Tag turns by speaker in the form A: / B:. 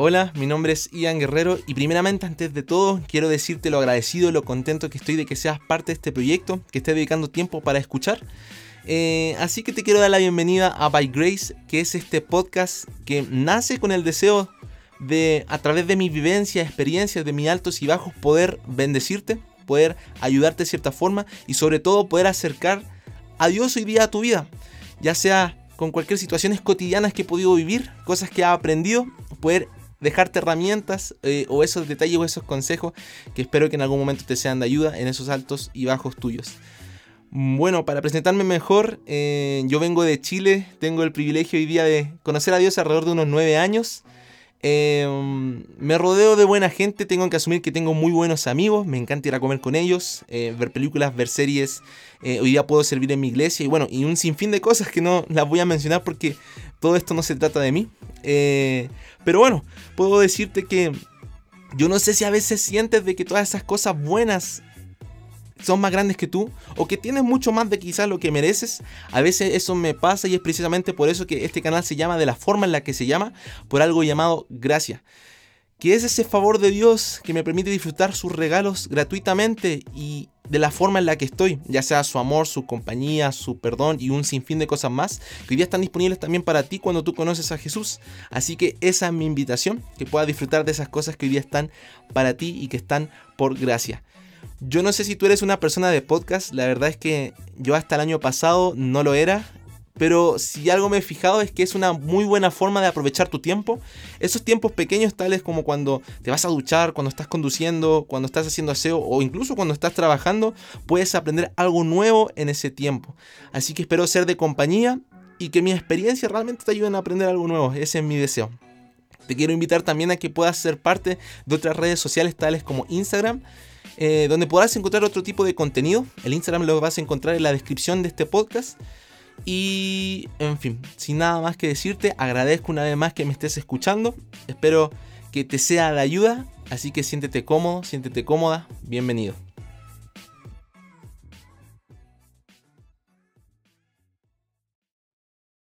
A: Hola, mi nombre es Ian Guerrero y primeramente antes de todo quiero decirte lo agradecido, lo contento que estoy de que seas parte de este proyecto, que estés dedicando tiempo para escuchar. Eh, así que te quiero dar la bienvenida a By Grace, que es este podcast que nace con el deseo de, a través de mi vivencia, experiencias, de mis altos y bajos, poder bendecirte, poder ayudarte de cierta forma y sobre todo poder acercar a Dios hoy día a tu vida, ya sea con cualquier situaciones cotidianas que he podido vivir, cosas que he aprendido, poder dejarte herramientas eh, o esos detalles o esos consejos que espero que en algún momento te sean de ayuda en esos altos y bajos tuyos. Bueno, para presentarme mejor, eh, yo vengo de Chile, tengo el privilegio hoy día de conocer a Dios alrededor de unos nueve años. Em, me rodeo de buena gente, tengo que asumir que tengo muy buenos amigos, me encanta ir a comer con ellos, eh, ver películas, ver series, eh, hoy día puedo servir en mi iglesia y bueno, y un sinfín de cosas que no las voy a mencionar porque todo esto no se trata de mí. pero bueno, puedo decirte que yo no sé si a veces sientes de que todas esas cosas buenas son más grandes que tú o que tienes mucho más de quizás lo que mereces. A veces eso me pasa y es precisamente por eso que este canal se llama de la forma en la que se llama, por algo llamado gracia. Que es ese favor de Dios que me permite disfrutar sus regalos gratuitamente y de la forma en la que estoy, ya sea su amor, su compañía, su perdón y un sinfín de cosas más, que hoy día están disponibles también para ti cuando tú conoces a Jesús. Así que esa es mi invitación, que puedas disfrutar de esas cosas que hoy día están para ti y que están por gracia. Yo no sé si tú eres una persona de podcast, la verdad es que yo hasta el año pasado no lo era, pero si algo me he fijado es que es una muy buena forma de aprovechar tu tiempo. Esos tiempos pequeños tales como cuando te vas a duchar, cuando estás conduciendo, cuando estás haciendo aseo o incluso cuando estás trabajando, puedes aprender algo nuevo en ese tiempo. Así que espero ser de compañía y que mi experiencia realmente te ayuden a aprender algo nuevo. Ese es mi deseo. Te quiero invitar también a que puedas ser parte de otras redes sociales tales como Instagram eh, donde podrás encontrar otro tipo de contenido. El Instagram lo vas a encontrar en la descripción de este podcast. Y, en fin, sin nada más que decirte, agradezco una vez más que me estés escuchando. Espero que te sea de ayuda. Así que siéntete cómodo, siéntete cómoda. Bienvenido.